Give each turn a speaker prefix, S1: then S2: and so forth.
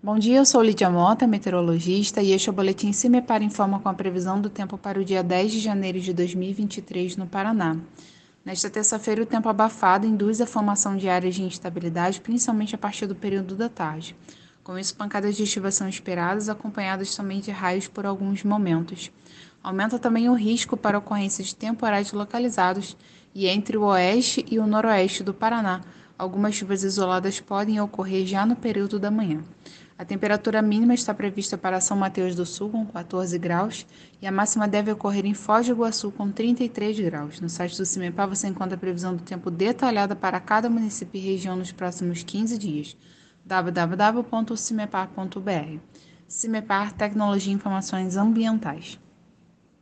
S1: Bom dia, eu sou Lídia Mota, meteorologista, e este é o Boletim CIMEPAR Informa com a previsão do tempo para o dia 10 de janeiro de 2023 no Paraná. Nesta terça-feira, o tempo abafado induz a formação de áreas de instabilidade, principalmente a partir do período da tarde. Com isso, pancadas de chuva são esperadas, acompanhadas também de raios por alguns momentos. Aumenta também o risco para ocorrência de temporais localizados e entre o oeste e o noroeste do Paraná, algumas chuvas isoladas podem ocorrer já no período da manhã. A temperatura mínima está prevista para São Mateus do Sul, com 14 graus, e a máxima deve ocorrer em Foz do Iguaçu, com 33 graus. No site do CIMEPAR você encontra a previsão do tempo detalhada para cada município e região nos próximos 15 dias. www.cimepar.br CIMEPAR Tecnologia e Informações Ambientais.